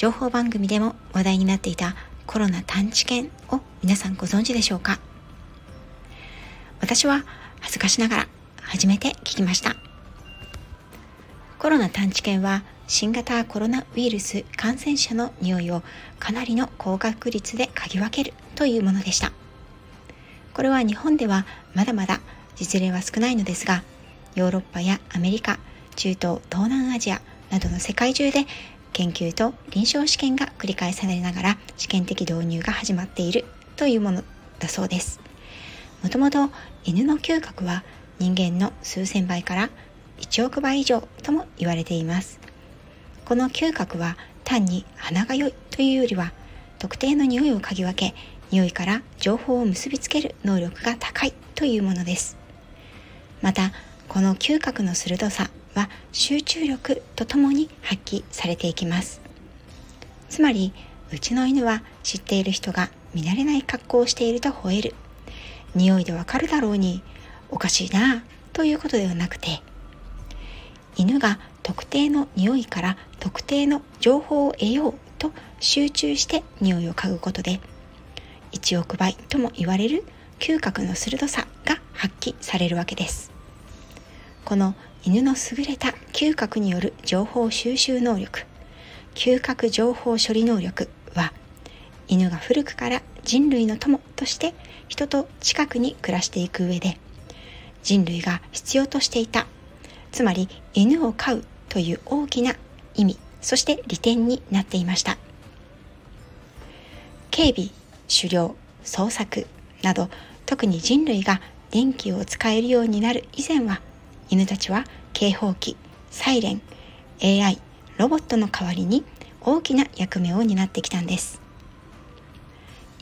情報番組でも話題になっていたコロナ探知犬を皆さんご存知でしょうか？私は恥ずかしながら初めて聞きました。コロナ探知犬は新型コロナウイルス感染者の匂いをかなりの高確率で嗅ぎ分けるというものでした。これは日本ではまだまだ実例は少ないのですがヨーロッパやアメリカ中東東南アジアなどの世界中で研究と臨床試験が繰り返されながら試験的導入が始まっているというものだそうです。もともと犬の嗅覚は人間の数千倍から1億倍以上とも言われています。この嗅覚は単に鼻が良いというよりは特定の匂いを嗅ぎ分け匂いから情報を結びつける能力が高いというものです。またこの嗅覚の鋭さは集中力とともに発揮されていきます。つまりうちの犬は知っている人が見慣れない格好をしていると吠える。匂いでわかるだろうにおかしいなということではなくて犬が特定の匂いから特定の情報を得ようと集中して匂いを嗅ぐことで1億倍とも言われる嗅覚の鋭さが発揮されるわけです。この犬の優れた嗅覚による情報収集能力。嗅覚情報処理能力は犬が古くから人類の友として人と近くに暮らしていく上で人類が必要としていたつまり犬を飼うという大きな意味そして利点になっていました。警備狩猟捜索など特に人類が電気を使えるようになる以前は犬たちは警報器、サイレン、AI、ロボットの代わりに大きな役目を担ってきたんです。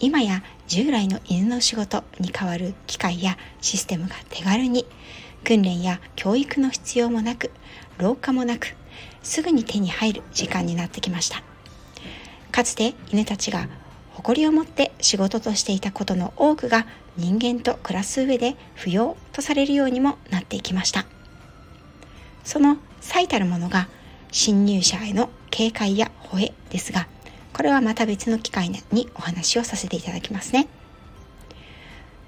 今や従来の犬の仕事に代わる機械やシステムが手軽に訓練や教育の必要もなく老化もなくすぐに手に入る時間になってきましたかつて犬たちが誇りを持って仕事としていたことの多くが人間と暮らす上で不要とされるようにもなっていきましたその最たるものが侵入者への警戒や吠えですが、これはまた別の機会にお話をさせていただきますね。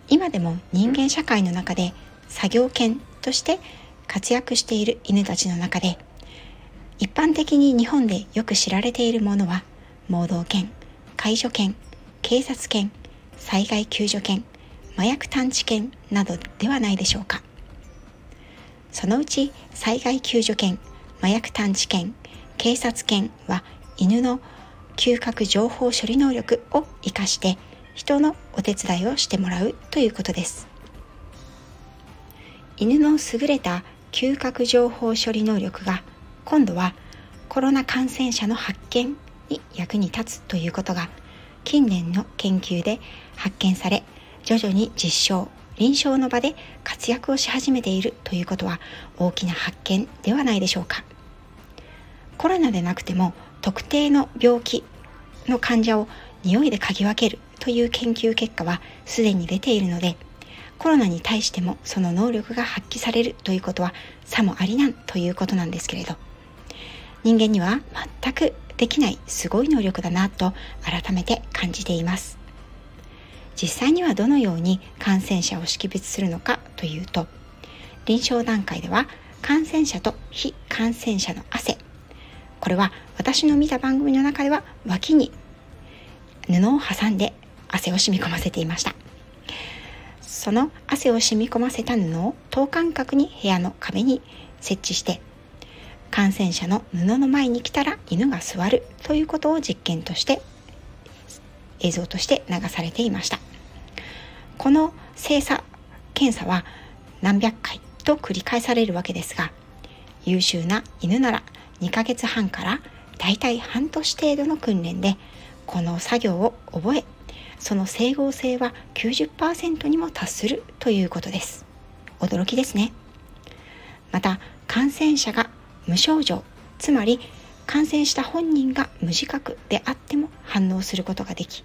今でも人間社会の中で作業犬として活躍している犬たちの中で、一般的に日本でよく知られているものは、盲導犬、介助犬、警察犬、災害救助犬、麻薬探知犬などではないでしょうか。そのうち災害救助犬、麻薬探知犬、警察犬は犬の嗅覚情報処理能力を活かして人のお手伝いをしてもらうということです。犬の優れた嗅覚情報処理能力が今度はコロナ感染者の発見に役に立つということが近年の研究で発見され徐々に実証臨床の場で活躍をし始めているということは大きな発見ではないでしょうか。コロナでなくても特定の病気の患者を匂いで嗅ぎ分けるという研究結果はすでに出ているのでコロナに対してもその能力が発揮されるということはさもありなんということなんですけれど。人間には全くできないすごい能力だなと改めて感じています。実際にはどのように感染者を識別するのかというと臨床段階では感染者と非感染者の汗。これは私の見た番組の中では脇に布を挟んで汗を染み込ませていました。その汗を染み込ませた布を等間隔に部屋の壁に設置して感染者の布の前に来たら犬が座るということを実験として映像として流されていました。この精査検査は何百回と繰り返されるわけですが優秀な犬なら2ヶ月半からだいたい半年程度の訓練でこの作業を覚えその整合性は90%にも達するということです。驚きですね。また感染者が無症状つまり感染した本人が無自覚であっても反応することができ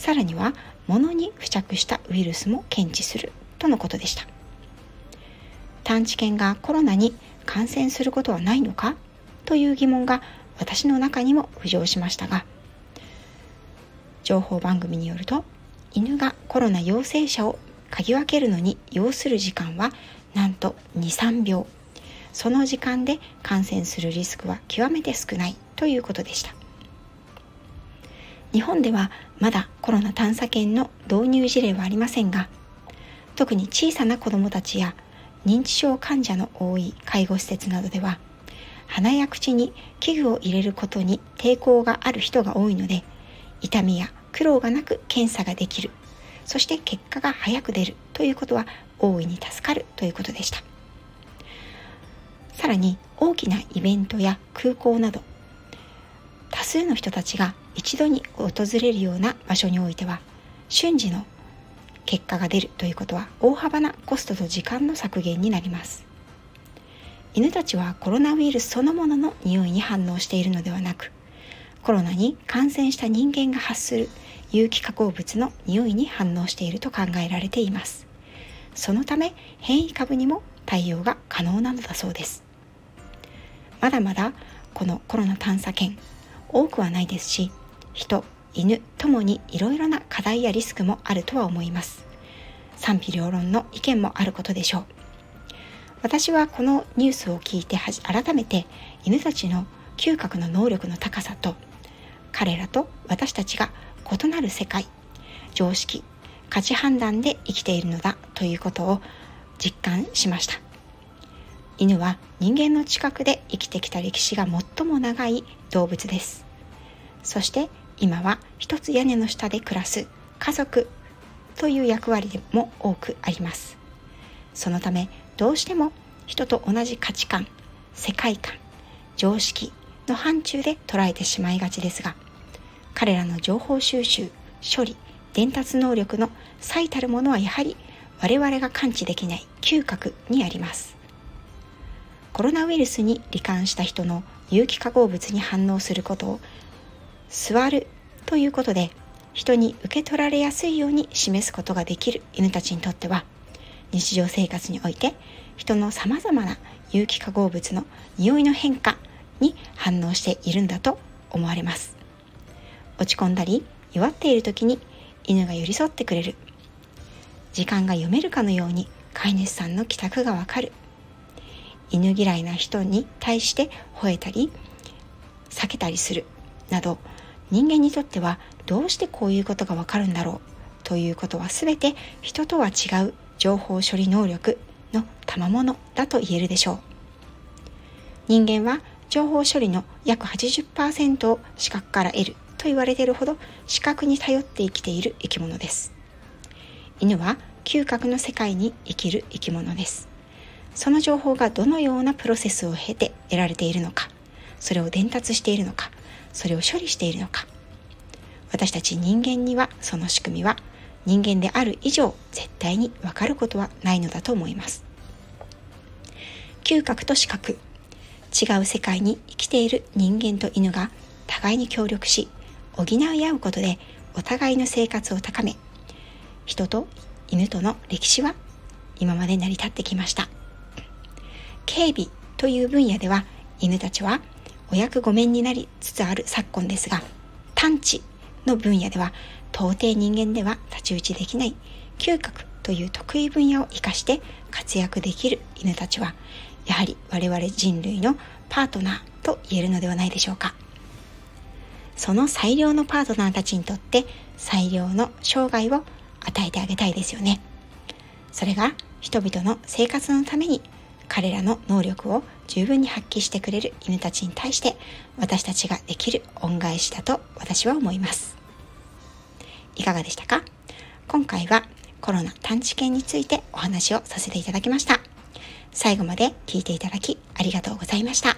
さらには物に付着したウイルスも検知するとのことでした。探知犬がコロナに感染することはないのか？という疑問が私の中にも浮上しましたが情報番組によると犬がコロナ陽性者を嗅ぎ分けるのに要する時間はなんと23秒。その時間で感染するリスクは極めて少ないということでした。日本ではまだコロナ探査犬の導入事例はありませんが特に小さな子どもたちや認知症患者の多い介護施設などでは鼻や口に器具を入れることに抵抗がある人が多いので痛みや苦労がなく検査ができるそして結果が早く出るということは大いに助かるということでした。さらに大きなイベントや空港など多数の人たちが一度に訪れるような場所においては瞬時の結果が出るということは大幅なコストと時間の削減になります。犬たちはコロナウイルスそのものの匂いに反応しているのではなくコロナに感染した人間が発する有機化合物の匂いに反応していると考えられています。そのため変異株にも対応が可能なのだそうです。まだまだこのコロナ探査犬多くはないですし人犬ともにいろいろな課題やリスクもあるとは思います。賛否両論の意見もあることでしょう。私はこのニュースを聞いて改めて犬たちの嗅覚の能力の高さと彼らと私たちが異なる世界常識価値判断で生きているのだということを実感しました。犬は人間の近くで生きてきた歴史が最も長い動物です。そして今は一つ屋根の下で暮らす家族という役割でも多くあります。そのためどうしても人と同じ価値観世界観常識の範疇で捉えてしまいがちですが彼らの情報収集処理伝達能力の最たるものはやはり我々が感知できない嗅覚にあります。コロナウイルスに罹患した人の有機化合物に反応することを座る。ということで人に受け取られやすいように示すことができる。犬たちにとっては日常生活において人のさまざまな有機化合物の匂いの変化に反応しているんだと思われます。落ち込んだり弱っている時に犬が寄り添ってくれる時間が読めるかのように飼い主さんの帰宅がわかる。犬嫌いな人に対して吠えたり避けたりする。など人間にとってはどうしてこういうことがわかるんだろうということは全て人とは違う情報処理能力の賜物だと言えるでしょう。人間は情報処理の約80%を視覚から得ると言われているほど視覚に頼って生きている生き物です。犬は嗅覚の世界に生きる生き物です。その情報がどのようなプロセスを経て得られているのかそれを伝達しているのかそれを処理しているのか。私たち人間にはその仕組みは人間である以上絶対に分かることはないのだと思います。嗅覚と視覚違う世界に生きている人間と犬が互いに協力し補い合うことでお互いの生活を高め人と犬との歴史は今まで成り立ってきました。警備という分野では犬たちはお役御免になりつつある昨今ですが探知の分野では到底人間では太刀打ちできない嗅覚という得意分野を生かして活躍できる犬たちはやはり我々人類のパートナーと言えるのではないでしょうか。その最良のパートナーたちにとって最良の生涯を与えてあげたいですよね。それが人々の生活のために彼らの能力を十分に発揮してくれる犬たちに対して私たちができる恩返しだと私は思います。いかがでしたか？今回はコロナ探知犬についてお話をさせていただきました。最後まで聞いていただきありがとうございました。